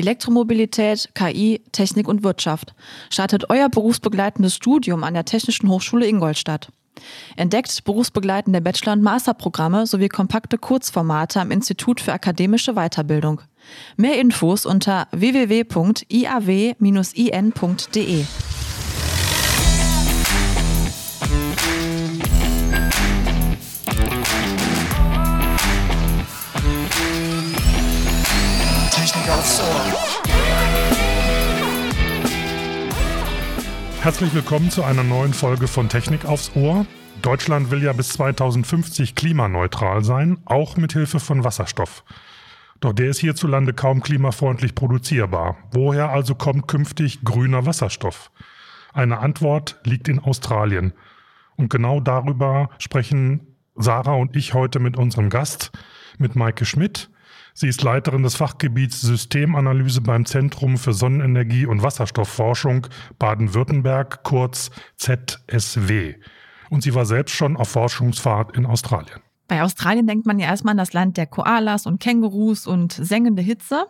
Elektromobilität, KI, Technik und Wirtschaft. Startet euer berufsbegleitendes Studium an der Technischen Hochschule Ingolstadt. Entdeckt berufsbegleitende Bachelor- und Masterprogramme sowie kompakte Kurzformate am Institut für akademische Weiterbildung. Mehr Infos unter www.iaw-in.de. Herzlich willkommen zu einer neuen Folge von Technik aufs Ohr. Deutschland will ja bis 2050 klimaneutral sein, auch mit Hilfe von Wasserstoff. Doch der ist hierzulande kaum klimafreundlich produzierbar. Woher also kommt künftig grüner Wasserstoff? Eine Antwort liegt in Australien. Und genau darüber sprechen Sarah und ich heute mit unserem Gast, mit Maike Schmidt. Sie ist Leiterin des Fachgebiets Systemanalyse beim Zentrum für Sonnenenergie und Wasserstoffforschung Baden-Württemberg, kurz ZSW. Und sie war selbst schon auf Forschungsfahrt in Australien. Bei Australien denkt man ja erstmal an das Land der Koalas und Kängurus und sengende Hitze.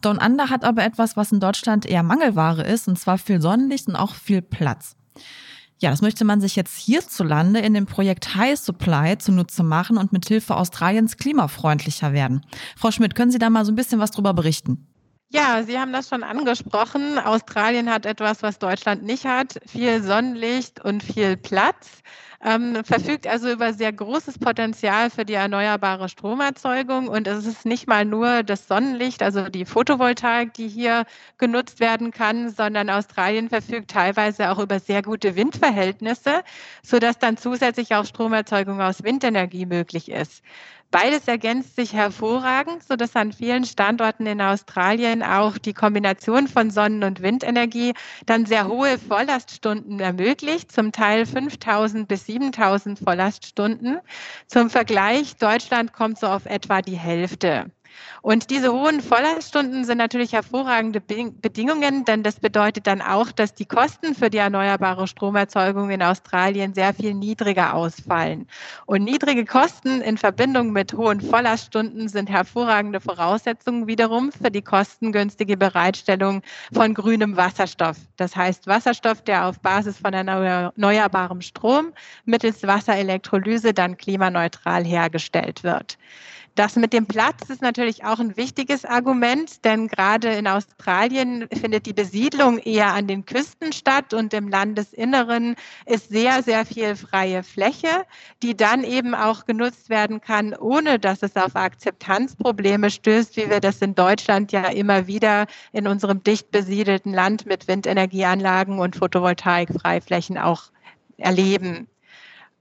Down Under hat aber etwas, was in Deutschland eher Mangelware ist, und zwar viel Sonnenlicht und auch viel Platz. Ja, das möchte man sich jetzt hierzulande in dem Projekt High Supply zunutze machen und mit Hilfe Australiens klimafreundlicher werden. Frau Schmidt, können Sie da mal so ein bisschen was drüber berichten? Ja, Sie haben das schon angesprochen. Australien hat etwas, was Deutschland nicht hat. Viel Sonnenlicht und viel Platz ähm, verfügt also über sehr großes Potenzial für die erneuerbare Stromerzeugung. Und es ist nicht mal nur das Sonnenlicht, also die Photovoltaik, die hier genutzt werden kann, sondern Australien verfügt teilweise auch über sehr gute Windverhältnisse, sodass dann zusätzlich auch Stromerzeugung aus Windenergie möglich ist. Beides ergänzt sich hervorragend, sodass an vielen Standorten in Australien auch die Kombination von Sonnen- und Windenergie dann sehr hohe Volllaststunden ermöglicht, zum Teil 5000 bis 7000 Volllaststunden. Zum Vergleich, Deutschland kommt so auf etwa die Hälfte. Und diese hohen Volllaststunden sind natürlich hervorragende Bedingungen, denn das bedeutet dann auch, dass die Kosten für die erneuerbare Stromerzeugung in Australien sehr viel niedriger ausfallen. Und niedrige Kosten in Verbindung mit hohen Volllaststunden sind hervorragende Voraussetzungen wiederum für die kostengünstige Bereitstellung von grünem Wasserstoff. Das heißt Wasserstoff, der auf Basis von erneuerbarem Strom mittels Wasserelektrolyse dann klimaneutral hergestellt wird. Das mit dem Platz ist natürlich auch ein wichtiges Argument, denn gerade in Australien findet die Besiedlung eher an den Küsten statt und im Landesinneren ist sehr, sehr viel freie Fläche, die dann eben auch genutzt werden kann, ohne dass es auf Akzeptanzprobleme stößt, wie wir das in Deutschland ja immer wieder in unserem dicht besiedelten Land mit Windenergieanlagen und Photovoltaikfreiflächen auch erleben.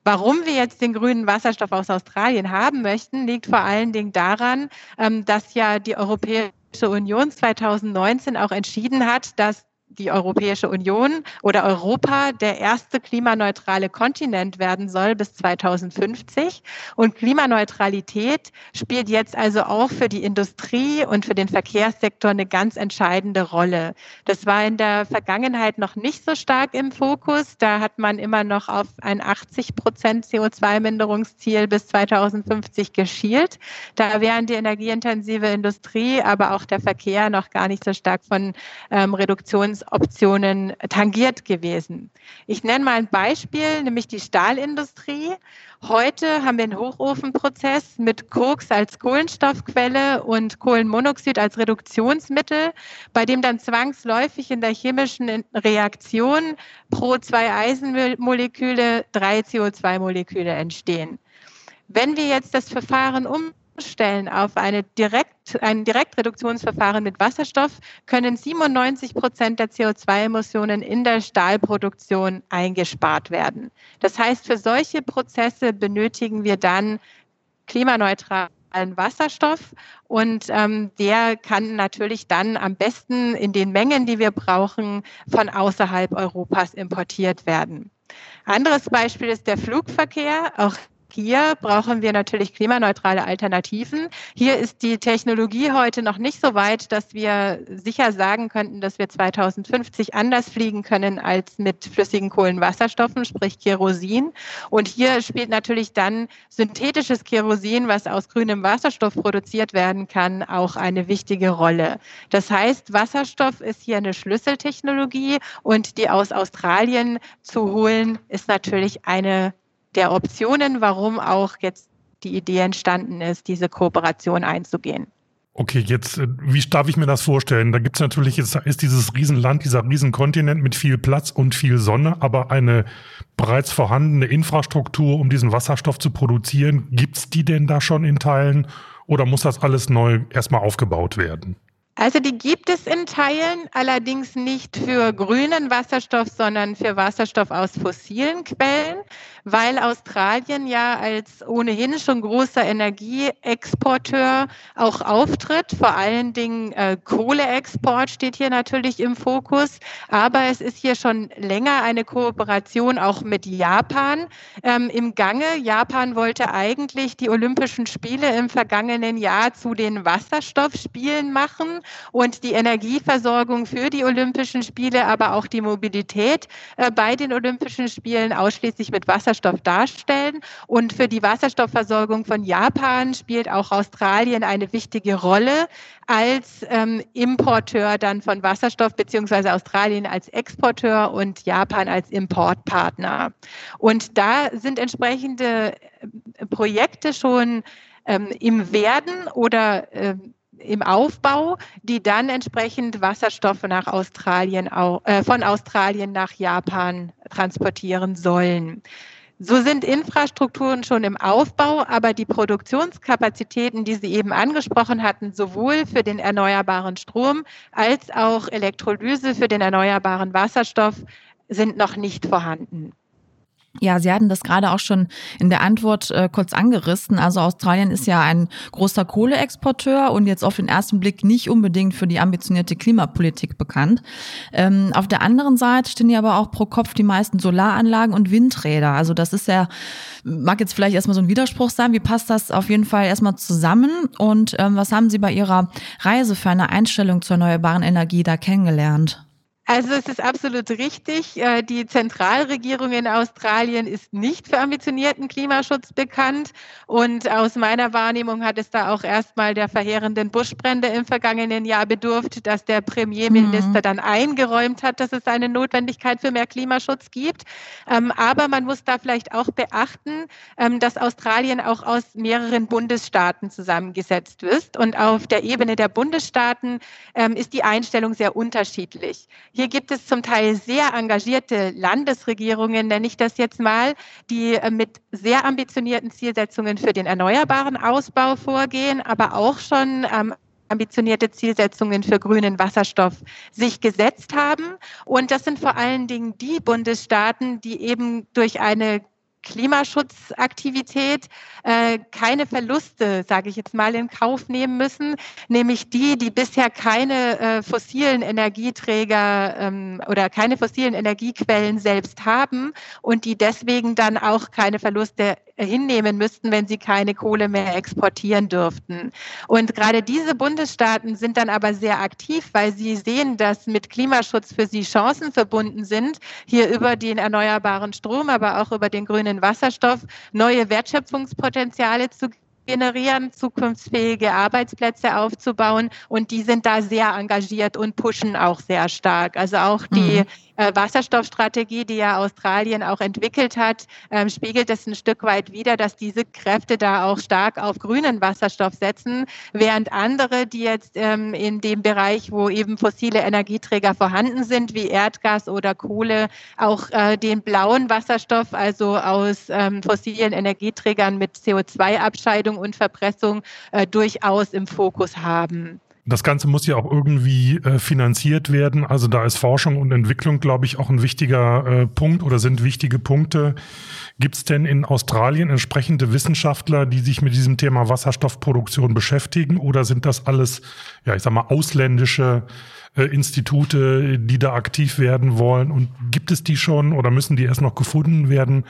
Warum wir jetzt den grünen Wasserstoff aus Australien haben möchten, liegt vor allen Dingen daran, ähm, dass ja die Europäische Union 2019 auch entschieden hat, dass die Europäische Union oder Europa der erste klimaneutrale Kontinent werden soll bis 2050. Und Klimaneutralität spielt jetzt also auch für die Industrie und für den Verkehrssektor eine ganz entscheidende Rolle. Das war in der Vergangenheit noch nicht so stark im Fokus. Da hat man immer noch auf ein 80 Prozent CO2-Minderungsziel bis 2050 geschielt. Da wären die energieintensive Industrie, aber auch der Verkehr noch gar nicht so stark von ähm, Reduktions Optionen tangiert gewesen. Ich nenne mal ein Beispiel, nämlich die Stahlindustrie. Heute haben wir einen Hochofenprozess mit Koks als Kohlenstoffquelle und Kohlenmonoxid als Reduktionsmittel, bei dem dann zwangsläufig in der chemischen Reaktion pro zwei Eisenmoleküle drei CO2-Moleküle entstehen. Wenn wir jetzt das Verfahren um umstellen auf eine Direkt, ein Direktreduktionsverfahren mit Wasserstoff, können 97 Prozent der CO2-Emissionen in der Stahlproduktion eingespart werden. Das heißt, für solche Prozesse benötigen wir dann klimaneutralen Wasserstoff und ähm, der kann natürlich dann am besten in den Mengen, die wir brauchen, von außerhalb Europas importiert werden. Anderes Beispiel ist der Flugverkehr. Auch hier brauchen wir natürlich klimaneutrale Alternativen. Hier ist die Technologie heute noch nicht so weit, dass wir sicher sagen könnten, dass wir 2050 anders fliegen können als mit flüssigen Kohlenwasserstoffen, sprich Kerosin. Und hier spielt natürlich dann synthetisches Kerosin, was aus grünem Wasserstoff produziert werden kann, auch eine wichtige Rolle. Das heißt, Wasserstoff ist hier eine Schlüsseltechnologie und die aus Australien zu holen, ist natürlich eine der Optionen, warum auch jetzt die Idee entstanden ist, diese Kooperation einzugehen. Okay, jetzt, äh, wie darf ich mir das vorstellen? Da gibt es natürlich, jetzt ist dieses Riesenland, dieser Riesenkontinent mit viel Platz und viel Sonne, aber eine bereits vorhandene Infrastruktur, um diesen Wasserstoff zu produzieren, gibt es die denn da schon in Teilen oder muss das alles neu erstmal aufgebaut werden? Also die gibt es in Teilen, allerdings nicht für grünen Wasserstoff, sondern für Wasserstoff aus fossilen Quellen weil Australien ja als ohnehin schon großer Energieexporteur auch auftritt. Vor allen Dingen äh, Kohleexport steht hier natürlich im Fokus, aber es ist hier schon länger eine Kooperation auch mit Japan ähm, im Gange. Japan wollte eigentlich die Olympischen Spiele im vergangenen Jahr zu den Wasserstoffspielen machen und die Energieversorgung für die Olympischen Spiele, aber auch die Mobilität äh, bei den Olympischen Spielen ausschließlich mit Wasserstoff darstellen. Und für die Wasserstoffversorgung von Japan spielt auch Australien eine wichtige Rolle als ähm, Importeur dann von Wasserstoff, beziehungsweise Australien als Exporteur und Japan als Importpartner. Und da sind entsprechende äh, Projekte schon ähm, im Werden oder äh, im Aufbau, die dann entsprechend Wasserstoffe nach Australien, äh, von Australien nach Japan transportieren sollen. So sind Infrastrukturen schon im Aufbau, aber die Produktionskapazitäten, die Sie eben angesprochen hatten, sowohl für den erneuerbaren Strom als auch Elektrolyse für den erneuerbaren Wasserstoff, sind noch nicht vorhanden. Ja, Sie hatten das gerade auch schon in der Antwort äh, kurz angerissen. Also Australien ist ja ein großer Kohleexporteur und jetzt auf den ersten Blick nicht unbedingt für die ambitionierte Klimapolitik bekannt. Ähm, auf der anderen Seite stehen ja aber auch pro Kopf die meisten Solaranlagen und Windräder. Also das ist ja, mag jetzt vielleicht erstmal so ein Widerspruch sein. Wie passt das auf jeden Fall erstmal zusammen? Und ähm, was haben Sie bei Ihrer Reise für eine Einstellung zur erneuerbaren Energie da kennengelernt? Also es ist absolut richtig. Äh, die Zentralregierung in Australien ist nicht für ambitionierten Klimaschutz bekannt. Und aus meiner Wahrnehmung hat es da auch erstmal der verheerenden Buschbrände im vergangenen Jahr bedurft, dass der Premierminister mhm. dann eingeräumt hat, dass es eine Notwendigkeit für mehr Klimaschutz gibt. Ähm, aber man muss da vielleicht auch beachten, ähm, dass Australien auch aus mehreren Bundesstaaten zusammengesetzt ist. Und auf der Ebene der Bundesstaaten ähm, ist die Einstellung sehr unterschiedlich. Hier gibt es zum Teil sehr engagierte Landesregierungen, nenne ich das jetzt mal, die äh, mit sehr ambitionierten Zielsetzungen für den erneuerbaren Ausbau vorgehen, aber auch schon ähm, ambitionierte Zielsetzungen für grünen Wasserstoff sich gesetzt haben. Und das sind vor allen Dingen die Bundesstaaten, die eben durch eine Klimaschutzaktivität äh, keine Verluste, sage ich jetzt mal, in Kauf nehmen müssen, nämlich die, die bisher keine äh, fossilen Energieträger ähm, oder keine fossilen Energiequellen selbst haben und die deswegen dann auch keine Verluste hinnehmen müssten, wenn sie keine Kohle mehr exportieren dürften. Und gerade diese Bundesstaaten sind dann aber sehr aktiv, weil sie sehen, dass mit Klimaschutz für sie Chancen verbunden sind, hier über den erneuerbaren Strom, aber auch über den grünen Wasserstoff neue Wertschöpfungspotenziale zu generieren, zukunftsfähige Arbeitsplätze aufzubauen. Und die sind da sehr engagiert und pushen auch sehr stark. Also auch die mhm. Äh, Wasserstoffstrategie, die ja Australien auch entwickelt hat, ähm, spiegelt es ein Stück weit wider, dass diese Kräfte da auch stark auf grünen Wasserstoff setzen, während andere, die jetzt ähm, in dem Bereich, wo eben fossile Energieträger vorhanden sind, wie Erdgas oder Kohle, auch äh, den blauen Wasserstoff, also aus ähm, fossilen Energieträgern mit CO2-Abscheidung und Verpressung, äh, durchaus im Fokus haben. Das Ganze muss ja auch irgendwie äh, finanziert werden. Also da ist Forschung und Entwicklung, glaube ich, auch ein wichtiger äh, Punkt oder sind wichtige Punkte. Gibt es denn in Australien entsprechende Wissenschaftler, die sich mit diesem Thema Wasserstoffproduktion beschäftigen? Oder sind das alles, ja, ich sag mal, ausländische äh, Institute, die da aktiv werden wollen? Und gibt es die schon oder müssen die erst noch gefunden werden?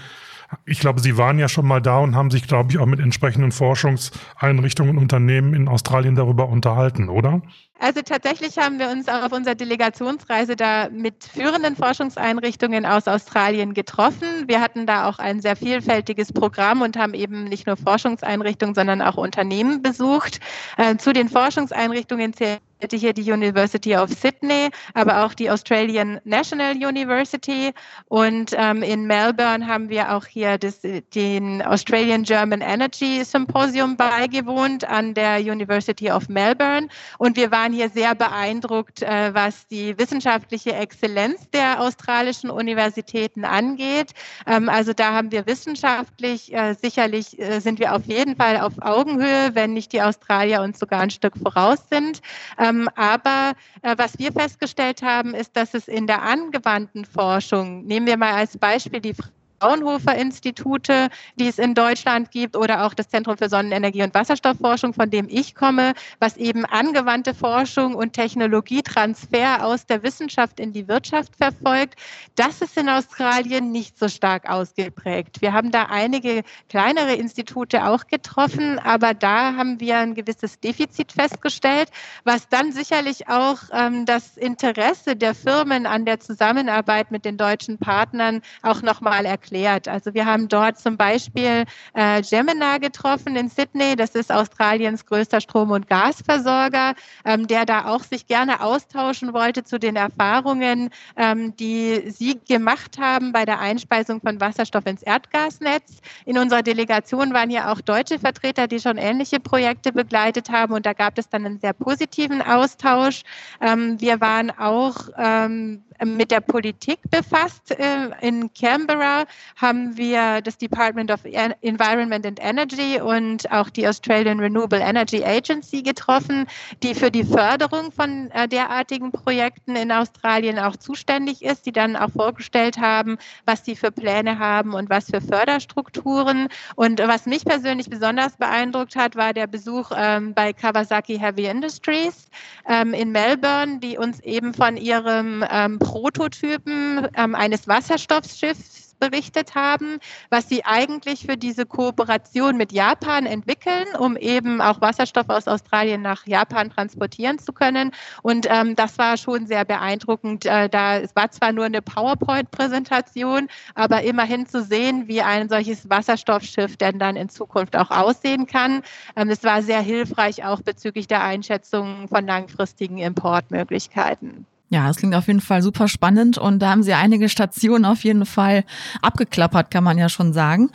Ich glaube, Sie waren ja schon mal da und haben sich, glaube ich, auch mit entsprechenden Forschungseinrichtungen und Unternehmen in Australien darüber unterhalten, oder? Also tatsächlich haben wir uns auf unserer Delegationsreise da mit führenden Forschungseinrichtungen aus Australien getroffen. Wir hatten da auch ein sehr vielfältiges Programm und haben eben nicht nur Forschungseinrichtungen, sondern auch Unternehmen besucht. Äh, zu den Forschungseinrichtungen zählen hier die University of Sydney, aber auch die Australian National University. Und ähm, in Melbourne haben wir auch hier das, den Australian German Energy Symposium beigewohnt an der University of Melbourne. Und wir waren hier sehr beeindruckt, äh, was die wissenschaftliche Exzellenz der australischen Universitäten angeht. Ähm, also da haben wir wissenschaftlich, äh, sicherlich äh, sind wir auf jeden Fall auf Augenhöhe, wenn nicht die Australier uns sogar ein Stück voraus sind. Ähm, ähm, aber äh, was wir festgestellt haben, ist, dass es in der angewandten Forschung, nehmen wir mal als Beispiel die Fraunhofer Institute, die es in Deutschland gibt, oder auch das Zentrum für Sonnenenergie und Wasserstoffforschung, von dem ich komme, was eben angewandte Forschung und Technologietransfer aus der Wissenschaft in die Wirtschaft verfolgt. Das ist in Australien nicht so stark ausgeprägt. Wir haben da einige kleinere Institute auch getroffen, aber da haben wir ein gewisses Defizit festgestellt, was dann sicherlich auch ähm, das Interesse der Firmen an der Zusammenarbeit mit den deutschen Partnern auch nochmal erklärt erklärt. Also wir haben dort zum Beispiel äh, Gemina getroffen in Sydney. Das ist Australiens größter Strom- und Gasversorger, ähm, der da auch sich gerne austauschen wollte zu den Erfahrungen, ähm, die sie gemacht haben bei der Einspeisung von Wasserstoff ins Erdgasnetz. In unserer Delegation waren ja auch deutsche Vertreter, die schon ähnliche Projekte begleitet haben und da gab es dann einen sehr positiven Austausch. Ähm, wir waren auch ähm, mit der Politik befasst. Äh, in Canberra haben wir das Department of Environment and Energy und auch die Australian Renewable Energy Agency getroffen, die für die Förderung von äh, derartigen Projekten in Australien auch zuständig ist, die dann auch vorgestellt haben, was sie für Pläne haben und was für Förderstrukturen. Und was mich persönlich besonders beeindruckt hat, war der Besuch ähm, bei Kawasaki Heavy Industries ähm, in Melbourne, die uns eben von ihrem ähm, Prototypen ähm, eines Wasserstoffschiffs berichtet haben, was sie eigentlich für diese Kooperation mit Japan entwickeln, um eben auch Wasserstoff aus Australien nach Japan transportieren zu können. Und ähm, das war schon sehr beeindruckend. Äh, da es war zwar nur eine PowerPoint-Präsentation, aber immerhin zu sehen, wie ein solches Wasserstoffschiff denn dann in Zukunft auch aussehen kann. Ähm, es war sehr hilfreich auch bezüglich der Einschätzung von langfristigen Importmöglichkeiten. Ja, es klingt auf jeden Fall super spannend und da haben Sie einige Stationen auf jeden Fall abgeklappert, kann man ja schon sagen.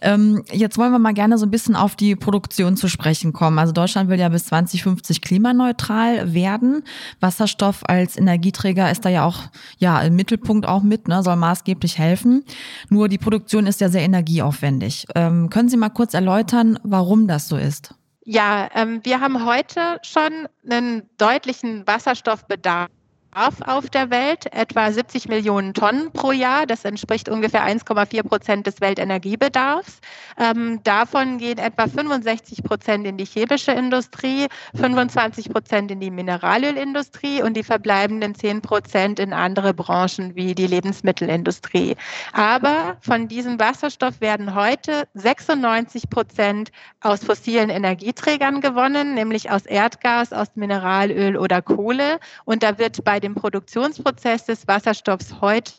Ähm, jetzt wollen wir mal gerne so ein bisschen auf die Produktion zu sprechen kommen. Also Deutschland will ja bis 2050 klimaneutral werden. Wasserstoff als Energieträger ist da ja auch ja im Mittelpunkt auch mit, ne, soll maßgeblich helfen. Nur die Produktion ist ja sehr energieaufwendig. Ähm, können Sie mal kurz erläutern, warum das so ist? Ja, ähm, wir haben heute schon einen deutlichen Wasserstoffbedarf auf der Welt, etwa 70 Millionen Tonnen pro Jahr. Das entspricht ungefähr 1,4 Prozent des Weltenergiebedarfs. Ähm, davon gehen etwa 65 Prozent in die chemische Industrie, 25 Prozent in die Mineralölindustrie und die verbleibenden 10 Prozent in andere Branchen wie die Lebensmittelindustrie. Aber von diesem Wasserstoff werden heute 96 Prozent aus fossilen Energieträgern gewonnen, nämlich aus Erdgas, aus Mineralöl oder Kohle. Und da wird bei dem Produktionsprozess des Wasserstoffs heute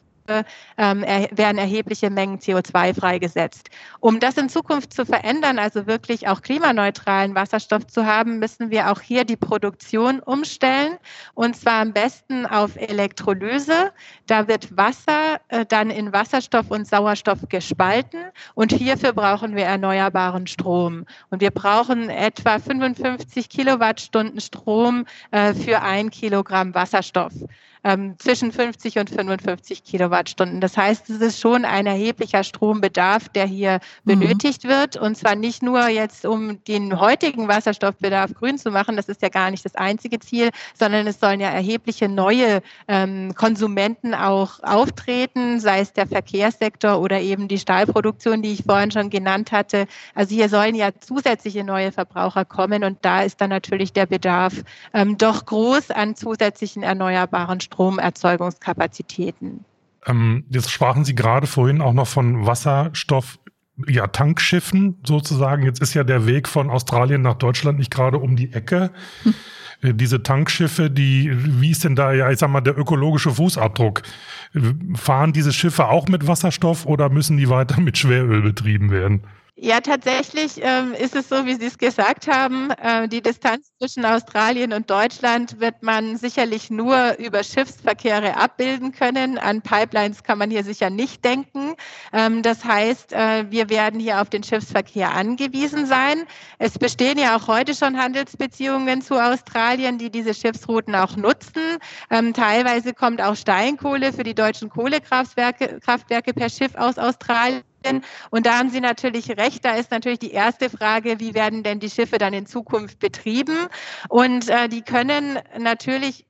ähm, werden erhebliche Mengen CO2 freigesetzt. Um das in Zukunft zu verändern, also wirklich auch klimaneutralen Wasserstoff zu haben, müssen wir auch hier die Produktion umstellen und zwar am besten auf Elektrolyse. Da wird Wasser äh, dann in Wasserstoff und Sauerstoff gespalten und hierfür brauchen wir erneuerbaren Strom. Und wir brauchen etwa 55 Kilowattstunden Strom äh, für ein Kilogramm Wasserstoff ähm, zwischen 50 und 55 Kilowattstunden. Das heißt, es ist schon ein erheblicher Strombedarf, der hier mhm. benötigt wird. Und zwar nicht nur jetzt, um den heutigen Wasserstoffbedarf grün zu machen, das ist ja gar nicht das einzige Ziel, sondern es sollen ja erhebliche neue ähm, Konsumenten auch auftreten, sei es der Verkehrssektor oder eben die Stahlproduktion, die ich vorhin schon genannt hatte. Also hier sollen ja zusätzliche neue Verbraucher kommen und da ist dann natürlich der Bedarf ähm, doch groß an zusätzlichen erneuerbaren Strom. Stromerzeugungskapazitäten. Ähm, jetzt sprachen Sie gerade vorhin auch noch von Wasserstoff ja, Tankschiffen sozusagen. Jetzt ist ja der Weg von Australien nach Deutschland nicht gerade um die Ecke. Hm. Diese Tankschiffe, die, wie ist denn da, ja, ich sag mal, der ökologische Fußabdruck? Fahren diese Schiffe auch mit Wasserstoff oder müssen die weiter mit Schweröl betrieben werden? Ja, tatsächlich ähm, ist es so, wie Sie es gesagt haben. Äh, die Distanz zwischen Australien und Deutschland wird man sicherlich nur über Schiffsverkehre abbilden können. An Pipelines kann man hier sicher nicht denken. Ähm, das heißt, äh, wir werden hier auf den Schiffsverkehr angewiesen sein. Es bestehen ja auch heute schon Handelsbeziehungen zu Australien, die diese Schiffsrouten auch nutzen. Ähm, teilweise kommt auch Steinkohle für die deutschen Kohlekraftwerke Kraftwerke per Schiff aus Australien. Und da haben Sie natürlich recht. Da ist natürlich die erste Frage, wie werden denn die Schiffe dann in Zukunft betrieben? Und äh, die können natürlich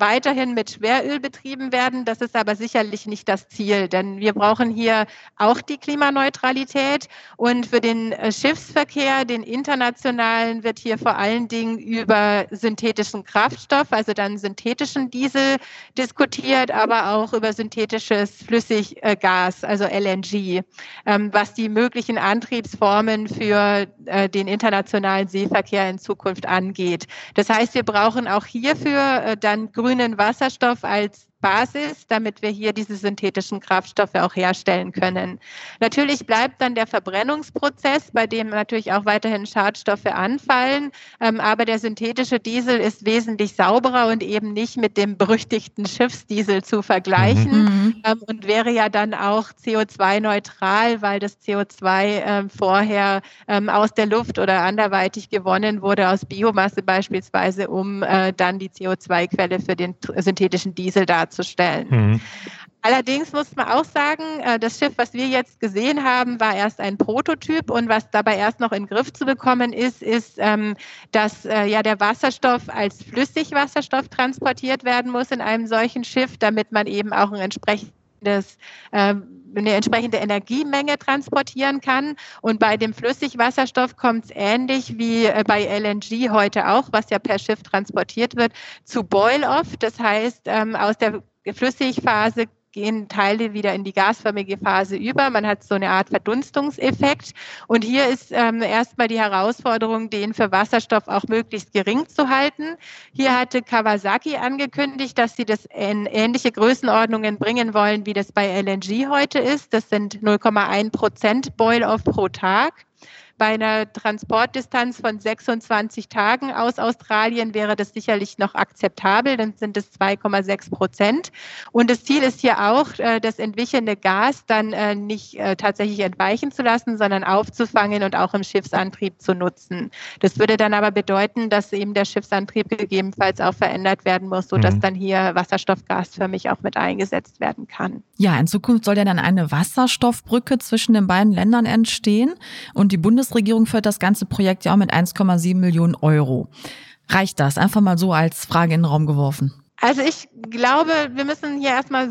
weiterhin mit Schweröl betrieben werden. Das ist aber sicherlich nicht das Ziel, denn wir brauchen hier auch die Klimaneutralität. Und für den äh, Schiffsverkehr, den internationalen, wird hier vor allen Dingen über synthetischen Kraftstoff, also dann synthetischen Diesel diskutiert, aber auch über synthetisches Flüssiggas, also LNG, ähm, was die möglichen Antriebsformen für äh, den internationalen Seeverkehr in Zukunft angeht. Das heißt, wir brauchen auch hierfür äh, dann grüne grünen Wasserstoff als Basis, damit wir hier diese synthetischen Kraftstoffe auch herstellen können. Natürlich bleibt dann der Verbrennungsprozess, bei dem natürlich auch weiterhin Schadstoffe anfallen, ähm, aber der synthetische Diesel ist wesentlich sauberer und eben nicht mit dem berüchtigten Schiffsdiesel zu vergleichen mhm. ähm, und wäre ja dann auch CO2-neutral, weil das CO2 ähm, vorher aus der Luft oder anderweitig gewonnen wurde, aus Biomasse beispielsweise, um äh, dann die CO2-Quelle für den synthetischen Diesel darzustellen darzustellen. Mhm. Allerdings muss man auch sagen, äh, das Schiff, was wir jetzt gesehen haben, war erst ein Prototyp und was dabei erst noch in den Griff zu bekommen ist, ist, ähm, dass äh, ja der Wasserstoff als Flüssigwasserstoff transportiert werden muss in einem solchen Schiff, damit man eben auch ein entsprechendes ähm, eine entsprechende Energiemenge transportieren kann. Und bei dem Flüssigwasserstoff kommt es ähnlich wie äh, bei LNG heute auch, was ja per Schiff transportiert wird, zu Boil-off. Das heißt, ähm, aus der Flüssigphase gehen Teile wieder in die gasförmige Phase über. Man hat so eine Art Verdunstungseffekt. Und hier ist ähm, erstmal die Herausforderung, den für Wasserstoff auch möglichst gering zu halten. Hier hatte Kawasaki angekündigt, dass sie das in ähnliche Größenordnungen bringen wollen, wie das bei LNG heute ist. Das sind 0,1 Prozent Boil-off pro Tag. Bei einer Transportdistanz von 26 Tagen aus Australien wäre das sicherlich noch akzeptabel, dann sind es 2,6 Prozent. Und das Ziel ist hier auch, äh, das entwichene Gas dann äh, nicht äh, tatsächlich entweichen zu lassen, sondern aufzufangen und auch im Schiffsantrieb zu nutzen. Das würde dann aber bedeuten, dass eben der Schiffsantrieb gegebenenfalls auch verändert werden muss, sodass mhm. dann hier Wasserstoff gasförmig auch mit eingesetzt werden kann. Ja, in Zukunft soll ja dann eine Wasserstoffbrücke zwischen den beiden Ländern entstehen und die Bundes Bundesregierung führt das ganze Projekt ja auch mit 1,7 Millionen Euro. Reicht das? Einfach mal so als Frage in den Raum geworfen. Also ich glaube, wir müssen hier erstmal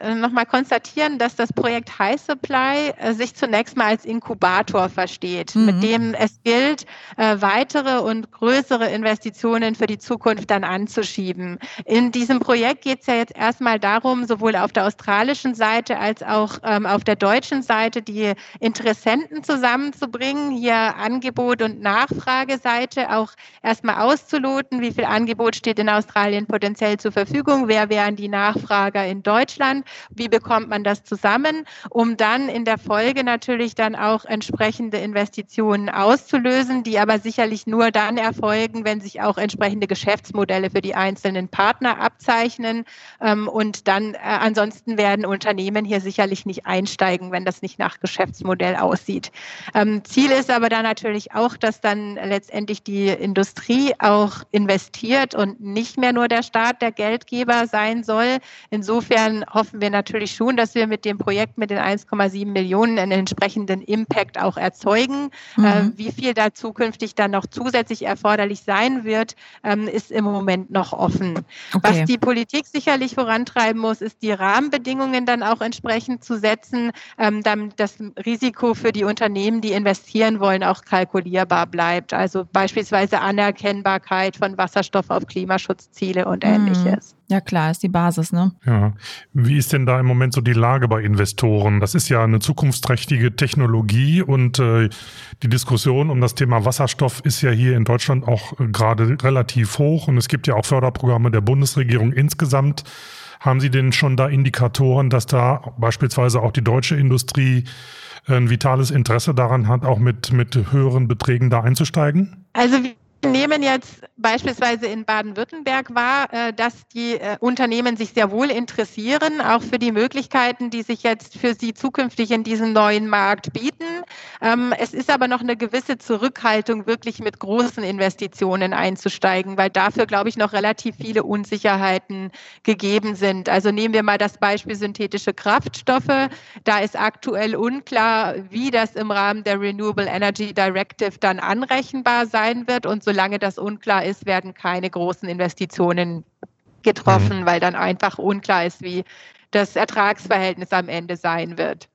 äh, nochmal konstatieren, dass das Projekt High Supply äh, sich zunächst mal als Inkubator versteht, mhm. mit dem es gilt, äh, weitere und größere Investitionen für die Zukunft dann anzuschieben. In diesem Projekt geht es ja jetzt erstmal darum, sowohl auf der australischen Seite als auch ähm, auf der deutschen Seite die Interessenten zusammenzubringen, hier Angebot und Nachfrageseite auch erstmal auszuloten, wie viel Angebot steht in Australien potenziell zur Verfügung, wer wären die Nachfrager in Deutschland, wie bekommt man das zusammen, um dann in der Folge natürlich dann auch entsprechende Investitionen auszulösen, die aber sicherlich nur dann erfolgen, wenn sich auch entsprechende Geschäftsmodelle für die einzelnen Partner abzeichnen. Ähm, und dann äh, ansonsten werden Unternehmen hier sicherlich nicht einsteigen, wenn das nicht nach Geschäftsmodell aussieht. Ähm, Ziel ist aber dann natürlich auch, dass dann letztendlich die Industrie auch investiert und nicht mehr nur der Staat der Geldgeber sein soll. Insofern hoffen wir natürlich schon, dass wir mit dem Projekt mit den 1,7 Millionen einen entsprechenden Impact auch erzeugen. Mhm. Äh, wie viel da zukünftig dann noch zusätzlich erforderlich sein wird, ähm, ist im Moment noch offen. Okay. Was die Politik sicherlich vorantreiben muss, ist die Rahmenbedingungen dann auch entsprechend zu setzen, ähm, damit das Risiko für die Unternehmen, die investieren wollen, auch kalkulierbar bleibt. Also beispielsweise Anerkennbarkeit von Wasserstoff auf Klimaschutzziele und ähnliches. Ist. Ja klar, ist die Basis, ne? Ja. Wie ist denn da im Moment so die Lage bei Investoren? Das ist ja eine zukunftsträchtige Technologie und äh, die Diskussion um das Thema Wasserstoff ist ja hier in Deutschland auch äh, gerade relativ hoch und es gibt ja auch Förderprogramme der Bundesregierung insgesamt. Haben Sie denn schon da Indikatoren, dass da beispielsweise auch die deutsche Industrie ein vitales Interesse daran hat, auch mit, mit höheren Beträgen da einzusteigen? Also nehmen jetzt beispielsweise in Baden-Württemberg wahr, äh, dass die äh, Unternehmen sich sehr wohl interessieren, auch für die Möglichkeiten, die sich jetzt für sie zukünftig in diesem neuen Markt bieten. Ähm, es ist aber noch eine gewisse Zurückhaltung, wirklich mit großen Investitionen einzusteigen, weil dafür, glaube ich, noch relativ viele Unsicherheiten gegeben sind. Also nehmen wir mal das Beispiel synthetische Kraftstoffe. Da ist aktuell unklar, wie das im Rahmen der Renewable Energy Directive dann anrechenbar sein wird. Und solange das unklar ist, werden keine großen Investitionen getroffen, mhm. weil dann einfach unklar ist, wie das Ertragsverhältnis am Ende sein wird.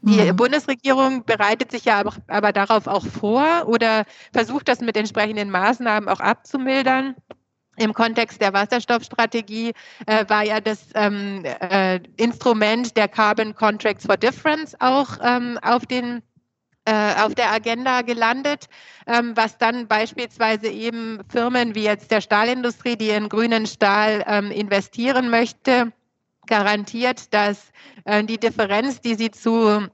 Die mhm. Bundesregierung bereitet sich ja aber, aber, darauf auch vor oder versucht das mit entsprechenden Maßnahmen auch abzumildern. Im Kontext der Wasserstoffstrategie äh, war ja das ähm, äh, Instrument der Carbon Contracts for Difference auch ähm, auf den auf der Agenda gelandet, ähm, was dann beispielsweise eben Firmen wie jetzt der Stahlindustrie, die in grünen Stahl ähm, investieren möchte, garantiert, dass äh, die Differenz, die sie zu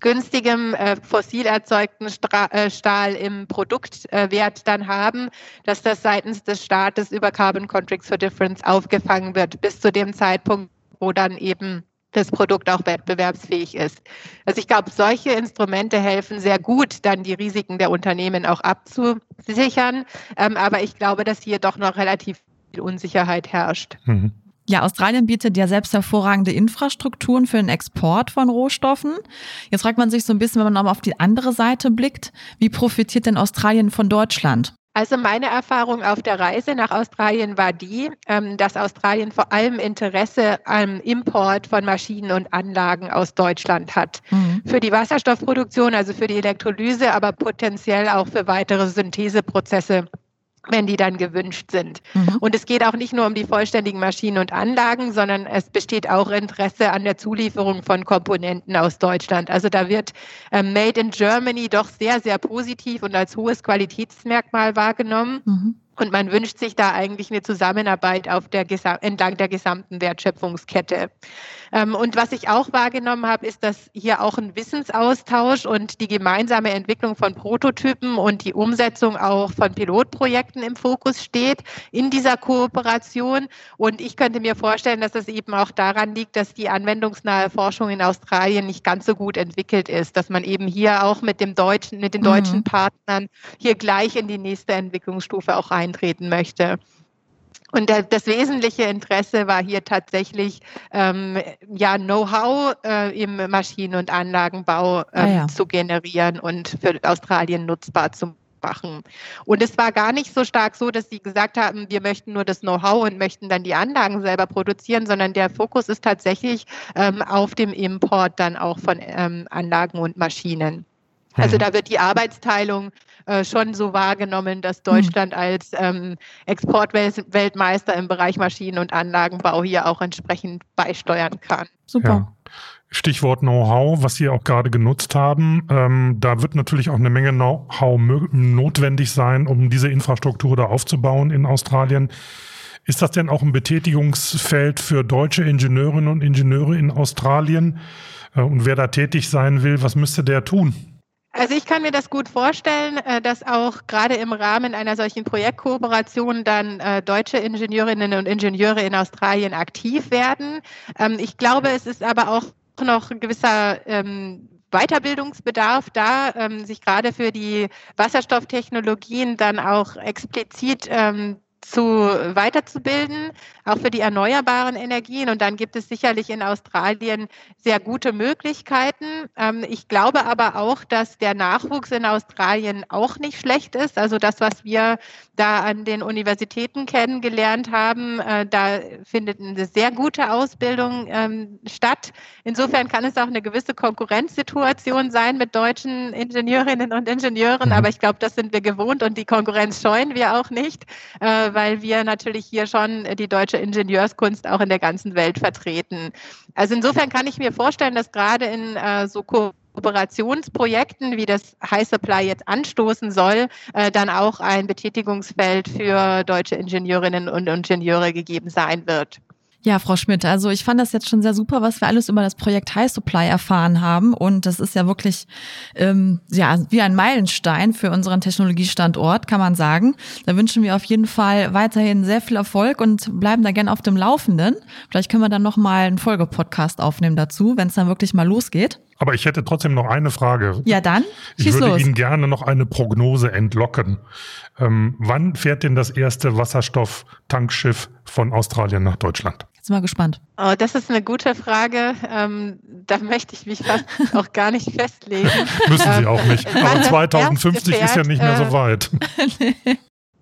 günstigem äh, fossil erzeugten Stra äh, Stahl im Produktwert dann haben, dass das seitens des Staates über Carbon Contracts for Difference aufgefangen wird, bis zu dem Zeitpunkt, wo dann eben das Produkt auch wettbewerbsfähig ist. Also ich glaube, solche Instrumente helfen sehr gut, dann die Risiken der Unternehmen auch abzusichern. Ähm, aber ich glaube, dass hier doch noch relativ viel Unsicherheit herrscht. Mhm. Ja, Australien bietet ja selbst hervorragende Infrastrukturen für den Export von Rohstoffen. Jetzt fragt man sich so ein bisschen, wenn man aber auf die andere Seite blickt, wie profitiert denn Australien von Deutschland? Also meine Erfahrung auf der Reise nach Australien war die, ähm, dass Australien vor allem Interesse am Import von Maschinen und Anlagen aus Deutschland hat. Mhm. Für die Wasserstoffproduktion, also für die Elektrolyse, aber potenziell auch für weitere Syntheseprozesse wenn die dann gewünscht sind. Mhm. Und es geht auch nicht nur um die vollständigen Maschinen und Anlagen, sondern es besteht auch Interesse an der Zulieferung von Komponenten aus Deutschland. Also da wird äh, Made in Germany doch sehr, sehr positiv und als hohes Qualitätsmerkmal wahrgenommen. Mhm. Und man wünscht sich da eigentlich eine Zusammenarbeit auf der, entlang der gesamten Wertschöpfungskette. Ähm, und was ich auch wahrgenommen habe, ist, dass hier auch ein Wissensaustausch und die gemeinsame Entwicklung von Prototypen und die Umsetzung auch von Pilotprojekten im Fokus steht in dieser Kooperation. Und ich könnte mir vorstellen, dass es eben auch daran liegt, dass die anwendungsnahe Forschung in Australien nicht ganz so gut entwickelt ist, dass man eben hier auch mit dem deutschen, mit den deutschen mhm. Partnern hier gleich in die nächste Entwicklungsstufe auch eintreten möchte. Und das wesentliche Interesse war hier tatsächlich ähm, ja Know-how äh, im Maschinen- und Anlagenbau ähm, ah ja. zu generieren und für Australien nutzbar zu machen. Und es war gar nicht so stark so, dass sie gesagt haben, wir möchten nur das Know-how und möchten dann die Anlagen selber produzieren, sondern der Fokus ist tatsächlich ähm, auf dem Import dann auch von ähm, Anlagen und Maschinen. Also mhm. da wird die Arbeitsteilung äh, schon so wahrgenommen, dass mhm. Deutschland als ähm, Exportweltmeister im Bereich Maschinen- und Anlagenbau hier auch entsprechend beisteuern kann. Super. Ja. Stichwort Know-how, was Sie auch gerade genutzt haben. Ähm, da wird natürlich auch eine Menge Know-how notwendig sein, um diese Infrastruktur da aufzubauen in Australien. Ist das denn auch ein Betätigungsfeld für deutsche Ingenieurinnen und Ingenieure in Australien? Äh, und wer da tätig sein will, was müsste der tun? Also ich kann mir das gut vorstellen, äh, dass auch gerade im Rahmen einer solchen Projektkooperation dann äh, deutsche Ingenieurinnen und Ingenieure in Australien aktiv werden. Ähm, ich glaube, es ist aber auch noch ein gewisser ähm, Weiterbildungsbedarf da, ähm, sich gerade für die Wasserstofftechnologien dann auch explizit zu weiterzubilden, auch für die erneuerbaren Energien. Und dann gibt es sicherlich in Australien sehr gute Möglichkeiten. Ähm, ich glaube aber auch, dass der Nachwuchs in Australien auch nicht schlecht ist. Also das, was wir da an den Universitäten kennengelernt haben, äh, da findet eine sehr gute Ausbildung ähm, statt. Insofern kann es auch eine gewisse Konkurrenzsituation sein mit deutschen Ingenieurinnen und Ingenieuren. Mhm. Aber ich glaube, das sind wir gewohnt und die Konkurrenz scheuen wir auch nicht äh, äh, weil wir natürlich hier schon die deutsche Ingenieurskunst auch in der ganzen Welt vertreten. Also insofern kann ich mir vorstellen, dass gerade in äh, so Kooperationsprojekten, wie das High Supply jetzt anstoßen soll, äh, dann auch ein Betätigungsfeld für deutsche Ingenieurinnen und Ingenieure gegeben sein wird. Ja, Frau Schmidt, also ich fand das jetzt schon sehr super, was wir alles über das Projekt High Supply erfahren haben. Und das ist ja wirklich ähm, ja, wie ein Meilenstein für unseren Technologiestandort, kann man sagen. Da wünschen wir auf jeden Fall weiterhin sehr viel Erfolg und bleiben da gerne auf dem Laufenden. Vielleicht können wir dann nochmal einen Folgepodcast aufnehmen dazu, wenn es dann wirklich mal losgeht. Aber ich hätte trotzdem noch eine Frage. Ja, dann. Ich würde los. Ihnen gerne noch eine Prognose entlocken. Ähm, wann fährt denn das erste Wasserstofftankschiff von Australien nach Deutschland? Jetzt mal gespannt. Oh, das ist eine gute Frage. Ähm, da möchte ich mich fast auch gar nicht festlegen. Müssen Sie auch nicht. Aber 2050 ist ja nicht mehr so äh, weit.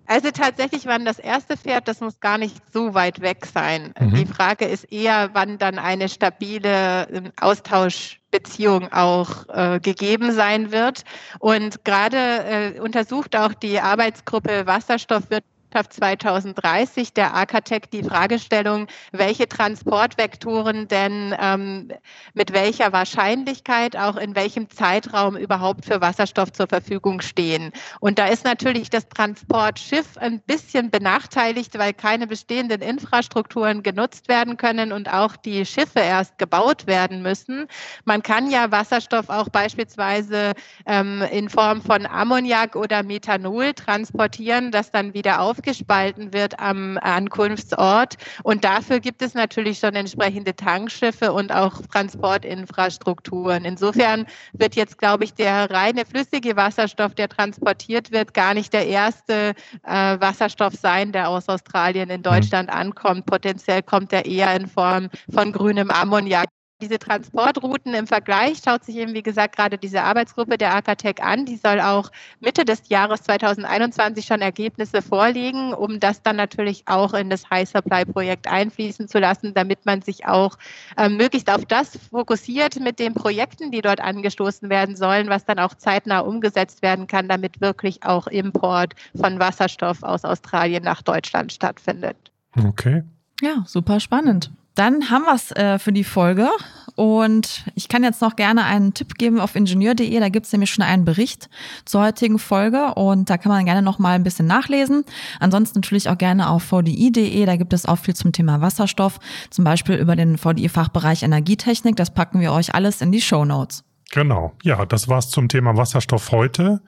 Also tatsächlich, wann das erste fährt, das muss gar nicht so weit weg sein. Mhm. Die Frage ist eher, wann dann eine stabile ähm, Austauschbeziehung auch äh, gegeben sein wird. Und gerade äh, untersucht auch die Arbeitsgruppe Wasserstoffwirtschaft 2030 der AKTEC die Fragestellung, welche Transportvektoren denn ähm, mit welcher Wahrscheinlichkeit auch in welchem Zeitraum überhaupt für Wasserstoff zur Verfügung stehen. Und da ist natürlich das Transportschiff ein bisschen benachteiligt, weil keine bestehenden Infrastrukturen genutzt werden können und auch die Schiffe erst gebaut werden müssen. Man kann ja Wasserstoff auch beispielsweise ähm, in Form von Ammoniak oder Methanol transportieren, das dann wieder auf aufgespalten wird am Ankunftsort. Und dafür gibt es natürlich schon entsprechende Tankschiffe und auch Transportinfrastrukturen. Insofern wird jetzt, glaube ich, der reine flüssige Wasserstoff, der transportiert wird, gar nicht der erste äh, Wasserstoff sein, der aus Australien in mhm. Deutschland ankommt. Potenziell kommt er eher in Form von grünem Ammoniak diese Transportrouten im Vergleich schaut sich eben, wie gesagt, gerade diese Arbeitsgruppe der AKTEC an. Die soll auch Mitte des Jahres 2021 schon Ergebnisse vorlegen, um das dann natürlich auch in das High Supply Projekt einfließen zu lassen, damit man sich auch äh, möglichst auf das fokussiert mit den Projekten, die dort angestoßen werden sollen, was dann auch zeitnah umgesetzt werden kann, damit wirklich auch Import von Wasserstoff aus Australien nach Deutschland stattfindet. Okay. Ja, super spannend. Dann haben wir es äh, für die Folge. Und ich kann jetzt noch gerne einen Tipp geben auf ingenieur.de. Da gibt es nämlich schon einen Bericht zur heutigen Folge und da kann man gerne noch mal ein bisschen nachlesen. Ansonsten natürlich auch gerne auf vdi.de. Da gibt es auch viel zum Thema Wasserstoff, zum Beispiel über den VDI-Fachbereich Energietechnik. Das packen wir euch alles in die Show Notes. Genau. Ja, das war's zum Thema Wasserstoff heute.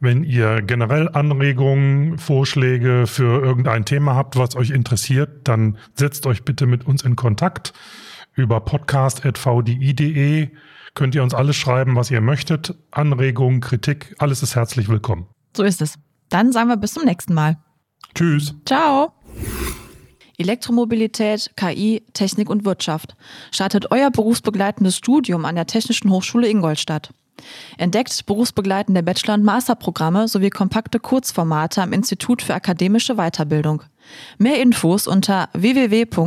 Wenn ihr generell Anregungen, Vorschläge für irgendein Thema habt, was euch interessiert, dann setzt euch bitte mit uns in Kontakt. Über podcast.vdi.de könnt ihr uns alles schreiben, was ihr möchtet. Anregungen, Kritik, alles ist herzlich willkommen. So ist es. Dann sagen wir bis zum nächsten Mal. Tschüss. Ciao. Elektromobilität, KI, Technik und Wirtschaft. Startet euer berufsbegleitendes Studium an der Technischen Hochschule Ingolstadt. Entdeckt berufsbegleitende Bachelor- und Masterprogramme sowie kompakte Kurzformate am Institut für akademische Weiterbildung. Mehr Infos unter www.iaw-in.de.